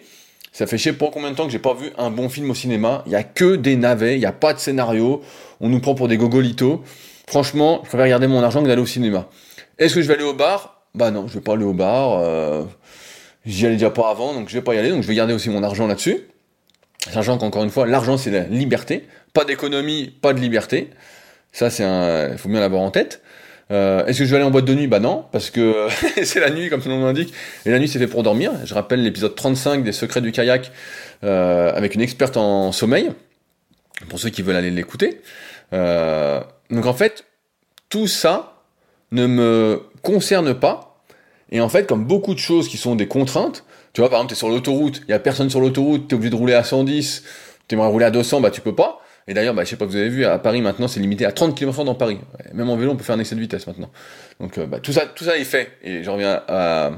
Ça fait je sais pas combien de temps que j'ai pas vu un bon film au cinéma. Il y a que des navets, il n'y a pas de scénario. On nous prend pour des gogolitos. Franchement, je préfère garder mon argent que d'aller au cinéma. Est-ce que je vais aller au bar? Bah non, je vais pas aller au bar. Euh, J'y allais déjà pas avant, donc je vais pas y aller. Donc je vais garder aussi mon argent là-dessus. Sachant qu'encore une fois, l'argent c'est la liberté. Pas d'économie, pas de liberté. Ça, c'est un, faut bien l'avoir en tête. Euh, Est-ce que je vais aller en boîte de nuit? Bah non, parce que c'est la nuit, comme son nom l'indique. Et la nuit, c'est fait pour dormir. Je rappelle l'épisode 35 des secrets du kayak euh, avec une experte en sommeil, pour ceux qui veulent aller l'écouter. Euh, donc en fait, tout ça ne me concerne pas. Et en fait, comme beaucoup de choses qui sont des contraintes, tu vois, par exemple, tu es sur l'autoroute, il n'y a personne sur l'autoroute, tu es obligé de rouler à 110, tu aimerais rouler à 200, bah tu peux pas. Et d'ailleurs, bah, je sais pas, vous avez vu, à Paris maintenant, c'est limité à 30 km/h dans Paris. Même en vélo, on peut faire un excès de vitesse maintenant. Donc euh, bah, tout ça, tout ça est fait. Et j'en reviens à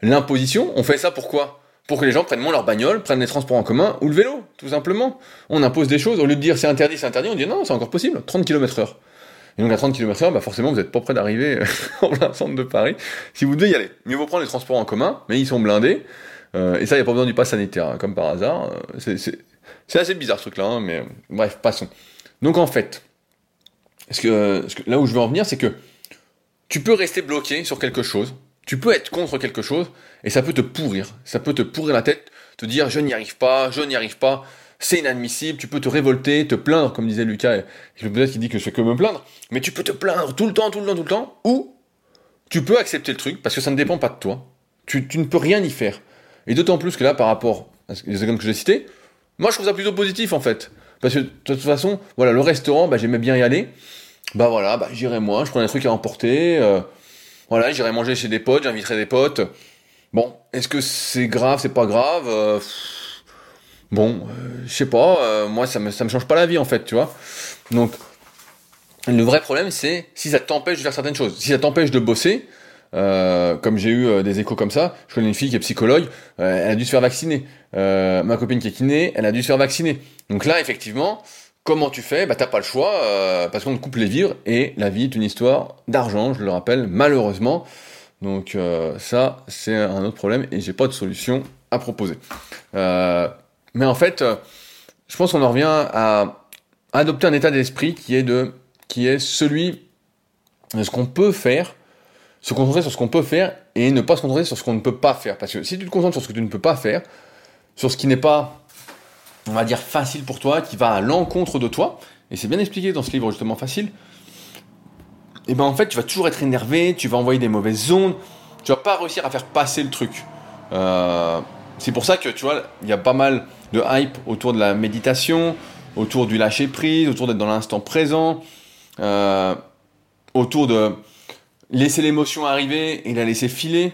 l'imposition. On fait ça pourquoi Pour que les gens prennent moins leur bagnole, prennent les transports en commun ou le vélo, tout simplement. On impose des choses, au lieu de dire c'est interdit, c'est interdit, on dit non, c'est encore possible, 30 km/h. Et donc à 30 km/h, bah forcément vous n'êtes pas prêt d'arriver euh, en plein centre de Paris. Si vous devez y aller, mieux vaut prendre les transports en commun, mais ils sont blindés. Euh, et ça, il n'y a pas besoin du pass sanitaire, hein, comme par hasard. Euh, c'est assez bizarre ce truc-là, hein, mais bref, passons. Donc en fait, ce que, là où je veux en venir, c'est que tu peux rester bloqué sur quelque chose, tu peux être contre quelque chose, et ça peut te pourrir. Ça peut te pourrir la tête, te dire je n'y arrive pas, je n'y arrive pas, c'est inadmissible, tu peux te révolter, te plaindre, comme disait Lucas, peut-être qu'il dit que je que me plaindre, mais tu peux te plaindre tout le temps, tout le temps, tout le temps, ou tu peux accepter le truc, parce que ça ne dépend pas de toi. Tu, ne peux rien y faire. Et d'autant plus que là, par rapport à ce exemples que j'ai cités, moi je trouve ça plutôt positif en fait. Parce que de toute façon, voilà, le restaurant, bah, j'aimais bien y aller. Bah voilà, bah, j'irai moi, je prends des trucs à emporter. Euh, voilà, j'irai manger chez des potes, j'inviterai des potes. Bon, est-ce que c'est grave, c'est pas grave euh, Bon, euh, je sais pas, euh, moi ça me, me change pas la vie en fait, tu vois. Donc, le vrai problème c'est si ça t'empêche de faire certaines choses. Si ça t'empêche de bosser, euh, comme j'ai eu des échos comme ça, je connais une fille qui est psychologue, elle a dû se faire vacciner. ma copine qui est kiné, elle a dû se faire vacciner. Donc là, effectivement, comment tu fais? Bah t'as pas le choix, parce qu'on te coupe les vivres, et la vie est une histoire d'argent, je le rappelle, malheureusement. Donc ça, c'est un autre problème, et j'ai pas de solution à proposer. Mais en fait, euh, je pense qu'on en revient à adopter un état d'esprit qui est de, qui est celui de ce qu'on peut faire, se concentrer sur ce qu'on peut faire et ne pas se concentrer sur ce qu'on ne peut pas faire. Parce que si tu te concentres sur ce que tu ne peux pas faire, sur ce qui n'est pas, on va dire, facile pour toi, qui va à l'encontre de toi, et c'est bien expliqué dans ce livre justement facile, et ben en fait tu vas toujours être énervé, tu vas envoyer des mauvaises ondes, tu vas pas réussir à faire passer le truc. Euh, c'est pour ça que tu vois, il y a pas mal de hype autour de la méditation, autour du lâcher prise, autour d'être dans l'instant présent, euh, autour de laisser l'émotion arriver et la laisser filer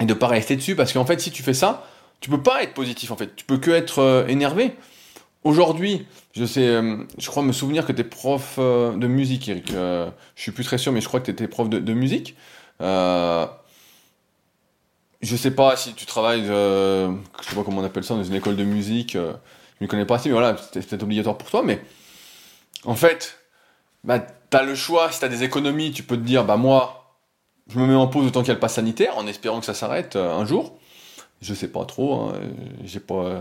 et de pas rester dessus parce qu'en fait si tu fais ça, tu peux pas être positif en fait, tu peux que être euh, énervé. Aujourd'hui, je sais, euh, je crois me souvenir que tu es prof de musique, Eric. je suis plus très sûr, mais je crois que tu étais prof de, de musique. Je sais pas si tu travailles, euh, je sais pas comment on appelle ça, dans une école de musique, euh, je ne connais pas assez, mais voilà, c'est peut-être obligatoire pour toi, mais en fait, bah, tu as le choix, si tu as des économies, tu peux te dire, bah moi, je me mets en pause autant qu'il y a le pass sanitaire, en espérant que ça s'arrête euh, un jour. Je sais pas trop, hein, j'ai pas. Euh,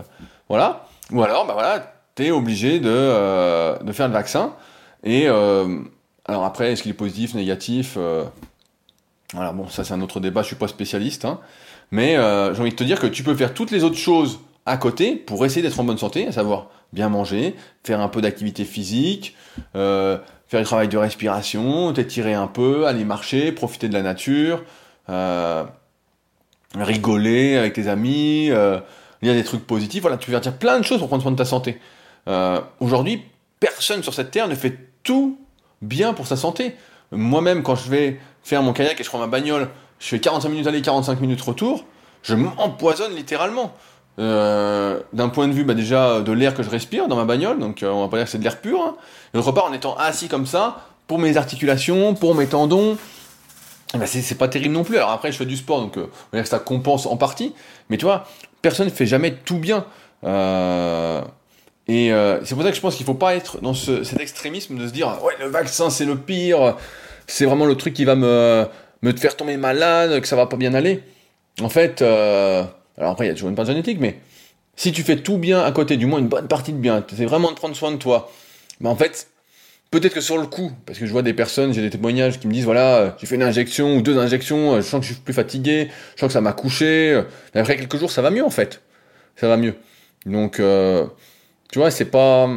voilà. Ou alors, bah voilà, t'es obligé de, de faire le vaccin. Et alors après, est-ce qu'il est positif, négatif Voilà, bon, ça c'est un autre débat, je suis pas spécialiste. Hein. Mais j'ai envie de te dire que tu peux faire toutes les autres choses à côté pour essayer d'être en bonne santé, à savoir bien manger, faire un peu d'activité physique, euh, faire du travail de respiration, t'étirer un peu, aller marcher, profiter de la nature, euh, rigoler avec tes amis, euh, lire des trucs positifs. Voilà, tu vas dire plein de choses pour prendre soin de ta santé. Aujourd'hui, personne sur cette terre ne fait tout bien pour sa santé. Moi-même, quand je vais faire mon kayak et je prends ma bagnole, je fais 45 minutes aller, 45 minutes retour, je m'empoisonne littéralement. Euh, d'un point de vue bah, déjà de l'air que je respire dans ma bagnole, donc euh, on va pas dire que c'est de l'air pur. Hein. D'autre part, en étant assis comme ça, pour mes articulations, pour mes tendons, bah, c'est pas terrible non plus. Alors après, je fais du sport, donc euh, on va dire que ça compense en partie. Mais tu vois, personne ne fait jamais tout bien. et c'est pour ça que je pense qu'il faut pas être dans cet extrémisme de se dire ouais le vaccin c'est le pire, c'est vraiment le truc qui va me me faire tomber malade, que ça va pas bien aller. En fait. Alors après, il y a toujours une part génétique, mais si tu fais tout bien à côté, du moins une bonne partie de bien, essaies vraiment de prendre soin de toi, mais en fait, peut-être que sur le coup, parce que je vois des personnes, j'ai des témoignages qui me disent, voilà, j'ai fait une injection ou deux injections, je sens que je suis plus fatigué, je sens que ça m'a couché, après quelques jours, ça va mieux en fait. Ça va mieux. Donc, euh, tu vois, c'est pas...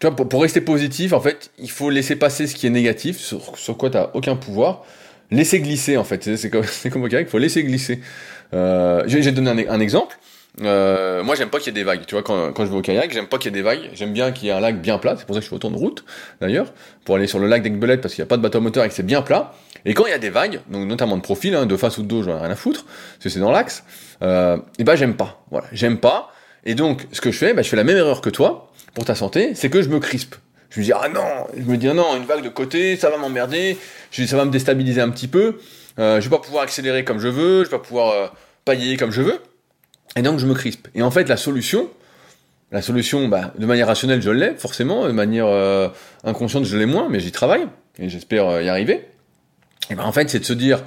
Tu vois, pour, rester positif, en fait, il faut laisser passer ce qui est négatif, sur, sur quoi tu n'as aucun pouvoir, laisser glisser en fait. C'est comme, comme au kayak, il faut laisser glisser. Euh, je vais donner un, exemple. Euh, moi, j'aime pas qu'il y ait des vagues. Tu vois, quand, quand je vais au kayak, j'aime pas qu'il y ait des vagues. J'aime bien qu'il y ait un lac bien plat. C'est pour ça que je fais autant de route, d'ailleurs, pour aller sur le lac d'Aigbelette parce qu'il n'y a pas de bateau moteur et que c'est bien plat. Et quand il y a des vagues, donc notamment de profil, hein, de face ou de dos, j'en ai rien à foutre, parce que c'est dans l'axe. Euh, et ben, j'aime pas. Voilà, j'aime pas. Et donc, ce que je fais, ben, je fais la même erreur que toi pour ta santé, c'est que je me crispe. Je me dis ah non, je me dis ah non, une vague de côté, ça va m'emmerder. Ça va me déstabiliser un petit peu. Euh, je vais pas pouvoir accélérer comme je veux, je vais pas pouvoir euh, pailler comme je veux. Et donc je me crispe. Et en fait la solution, la solution, bah, de manière rationnelle je l'ai forcément, de manière euh, inconsciente je l'ai moins, mais j'y travaille et j'espère euh, y arriver. Et ben en fait c'est de se dire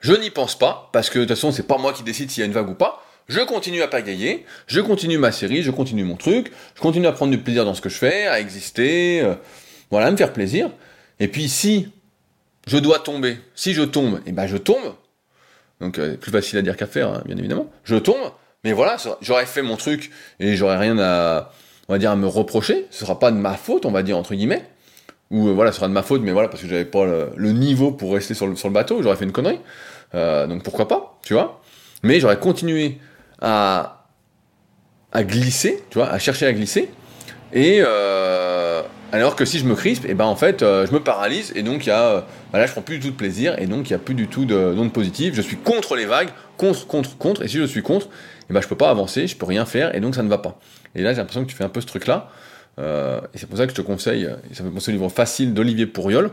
je n'y pense pas parce que de toute façon c'est pas moi qui décide s'il y a une vague ou pas. Je continue à pagayer, je continue ma série, je continue mon truc, je continue à prendre du plaisir dans ce que je fais, à exister, euh, voilà, à me faire plaisir. Et puis si je dois tomber, si je tombe, et eh ben je tombe. Donc euh, plus facile à dire qu'à faire, hein, bien évidemment. Je tombe, mais voilà, j'aurais fait mon truc et j'aurais rien à, on va dire, à me reprocher. Ce sera pas de ma faute, on va dire entre guillemets. Ou euh, voilà, ce sera de ma faute, mais voilà, parce que j'avais pas le, niveau pour rester sur le, sur le bateau, j'aurais fait une connerie. donc pourquoi pas, tu vois. Mais j'aurais continué à, glisser, tu vois, à chercher à glisser. Et euh, alors que si je me crispe, et eh ben en fait, euh, je me paralyse et donc il y a, euh, bah là, je prends plus du tout de plaisir et donc il y a plus du tout d'onde positive. Je suis contre les vagues, contre, contre, contre. Et si je suis contre, et eh ben je peux pas avancer, je peux rien faire et donc ça ne va pas. Et là, j'ai l'impression que tu fais un peu ce truc-là. et c'est pour ça que je te conseille, ça fait penser au livre facile d'Olivier Pourriol,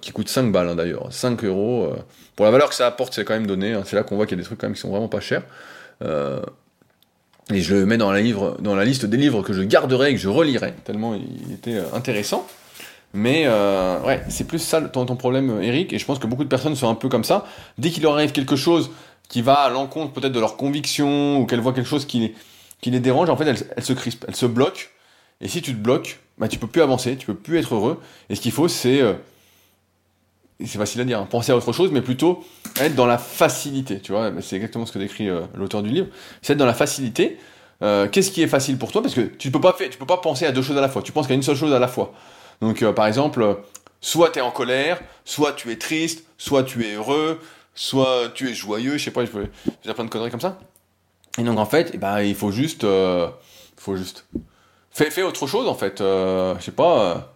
qui coûte 5 balles hein, d'ailleurs, 5 euros. pour la valeur que ça apporte, c'est quand même donné. Hein. c'est là qu'on voit qu'il y a des trucs quand même qui sont vraiment pas chers. Euh, et je le mets dans la, liste des livres que je garderai et que je relirai, tellement il était euh, intéressant. Mais euh, ouais, c'est plus ça ton, problème, Eric, et je pense que beaucoup de personnes sont un peu comme ça. Dès qu'il leur arrive quelque chose qui va à l'encontre peut-être de leurs convictions, ou qu'elles voient quelque chose qui, qui les dérange, en fait, elles, se crispent, elles se bloquent. Et si tu te bloques, bah, tu peux plus avancer, tu peux plus être heureux. Et ce qu'il faut, c'est c'est facile à dire, hein, penser à autre chose, mais plutôt être dans la facilité, tu vois, c'est exactement ce que décrit euh, l'auteur du livre, c'est être dans la facilité. Euh, qu'est-ce qui est facile pour toi? Parce que tu peux pas faire, tu peux pas penser à deux choses à la fois. Tu penses qu'à une seule chose à la fois. Donc, euh, par exemple, soit tu es en colère, soit tu es triste, soit tu es heureux, soit tu es joyeux. Je sais pas, je peux dire plein de conneries comme ça. Et donc, en fait, eh ben, il faut juste, faut juste, fais, fais autre chose en fait. je sais pas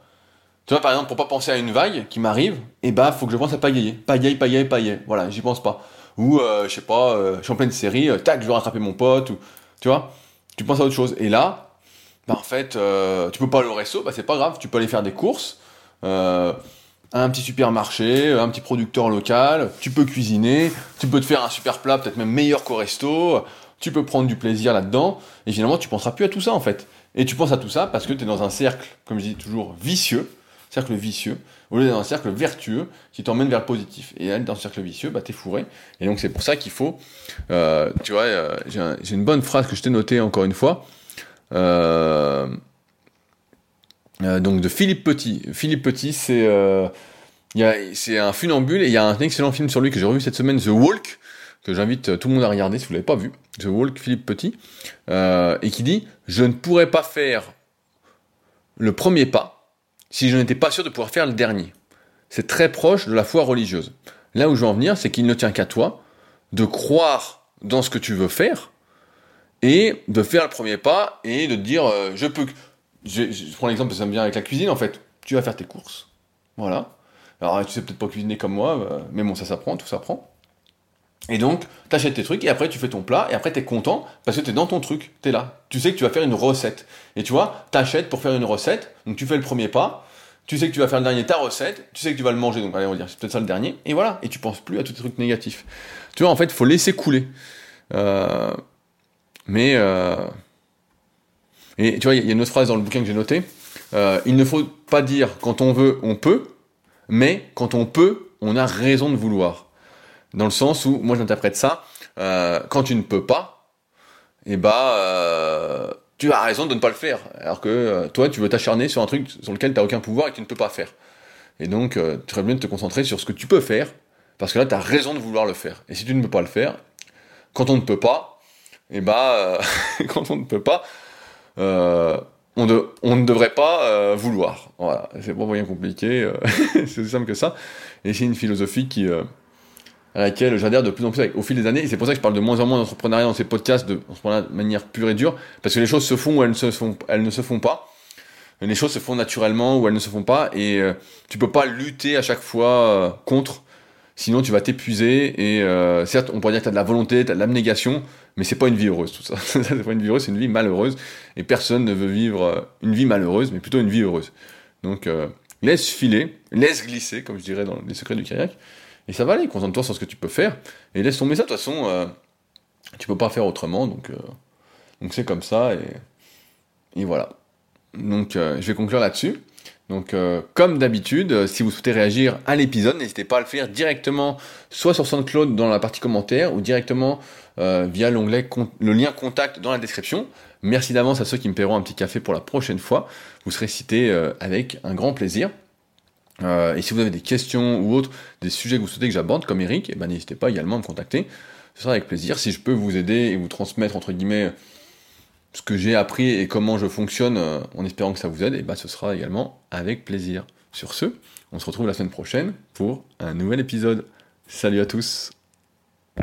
tu vois, par exemple, pour pas penser à une vague qui m'arrive, et eh bah, faut que je pense à pagayer. Pagaille, pagaille, pagaille. Voilà, j'y pense pas. Ou, euh, je sais pas, euh, je suis en pleine série, euh, tac, je vais rattraper mon pote, ou, tu vois, tu penses à autre chose. Et là, bah, en fait, euh, tu peux pas aller au resto, bah, c'est pas grave, tu peux aller faire des courses, un petit supermarché, un petit producteur local, tu peux cuisiner, tu peux te faire un super plat, peut-être même meilleur qu'au resto, tu peux prendre du plaisir là-dedans, et finalement, tu penseras plus à tout ça, en fait. Et tu penses à tout ça parce que tu es dans un cercle, comme je dis toujours, vicieux, cercle vicieux, au lieu d'être dans un cercle vertueux qui t'emmène vers le positif. Et être dans un cercle vicieux, bah, t'es fourré. Et donc, c'est pour ça qu'il faut, euh, tu vois, euh, j'ai une bonne phrase que je t'ai notée encore une fois, euh, donc de Philippe Petit. Philippe Petit, c'est c'est un funambule et il y a un excellent film sur lui que j'ai revu cette semaine, The Walk, que j'invite tout le monde à regarder si vous l'avez pas vu. The Walk, Philippe Petit, et qui dit Je ne pourrais pas faire le premier pas si je n'étais pas sûr de pouvoir faire le dernier. C'est très proche de la foi religieuse. Là où je veux en venir, c'est qu'il ne tient qu'à toi de croire dans ce que tu veux faire et de faire le premier pas et de te dire euh, je peux. Je, je prends l'exemple, ça me vient avec la cuisine en fait. Tu vas faire tes courses. Voilà. Alors tu sais peut-être pas cuisiner comme moi, euh, mais bon, ça s'apprend, tout s'apprend. Et donc, tu achètes tes trucs et après tu fais ton plat et après tu es content parce que tu es dans ton truc, tu es là. Tu sais que tu vas faire une recette. Et tu vois, tu achètes pour faire une recette, donc tu fais le premier pas, tu sais que tu vas faire le dernier ta recette, tu sais que tu vas le manger, donc allez on va dire c'est peut-être ça le dernier, et voilà, et tu penses plus à tous tes trucs négatifs. Tu vois, en fait, faut laisser couler. Euh, mais... Euh, et tu vois, il y a une autre phrase dans le bouquin que j'ai noté. Euh, il ne faut pas dire quand on veut, on peut, mais quand on peut, on a raison de vouloir. Dans le sens où, moi j'interprète ça, euh, quand tu ne peux pas, et eh bah, tu as raison de ne pas le faire. Alors que euh, toi, tu veux t'acharner sur un truc sur lequel tu n'as aucun pouvoir et que tu ne peux pas faire. Et donc, tu serais bien de te concentrer sur ce que tu peux faire, parce que là, tu as raison de vouloir le faire. Et si tu ne peux pas le faire, quand on ne peut pas, et eh bah, quand on ne peut pas, on, ne devrait pas vouloir. Voilà, c'est pas bien compliqué, c'est aussi simple que ça. Et c'est une philosophie qui à laquelle j'adhère de plus en plus au fil des années. Et c'est pour ça que je parle de moins en moins d'entrepreneuriat dans ces podcasts de, de manière pure et dure, parce que les choses se font ou elles ne se font, elles ne se font pas. Les choses se font naturellement ou elles ne se font pas, et euh, tu peux pas lutter à chaque fois euh, contre, sinon tu vas t'épuiser. Et euh, certes, on pourrait dire que tu as de la volonté, tu as de l'abnégation, mais c'est pas une vie heureuse tout ça. c'est pas une vie heureuse, c'est une vie malheureuse. Et personne ne veut vivre une vie malheureuse, mais plutôt une vie heureuse. Donc laisse filer, laisse glisser, comme je dirais dans les secrets du kayak. Et ça va aller, concentre-toi sur ce que tu peux faire, et laisse tomber ça, de toute façon, euh, tu peux pas faire autrement, donc euh, donc c'est comme ça, et, et voilà. Donc euh, je vais conclure là-dessus. Donc comme d'habitude, si vous souhaitez réagir à l'épisode, n'hésitez pas à le faire directement, soit sur SoundCloud dans la partie commentaire, ou directement via l'onglet le lien contact dans la description. Merci d'avance à ceux qui me paieront un petit café pour la prochaine fois. Vous serez cité avec un grand plaisir. Euh, et si vous avez des questions ou autres, des sujets que vous souhaitez que j'aborde, comme Eric, eh ben, n'hésitez pas également à me contacter. Ce sera avec plaisir. Si je peux vous aider et vous transmettre, entre guillemets, ce que j'ai appris et comment je fonctionne, euh, en espérant que ça vous aide, eh ben, ce sera également avec plaisir. Sur ce, on se retrouve la semaine prochaine pour un nouvel épisode. Salut à tous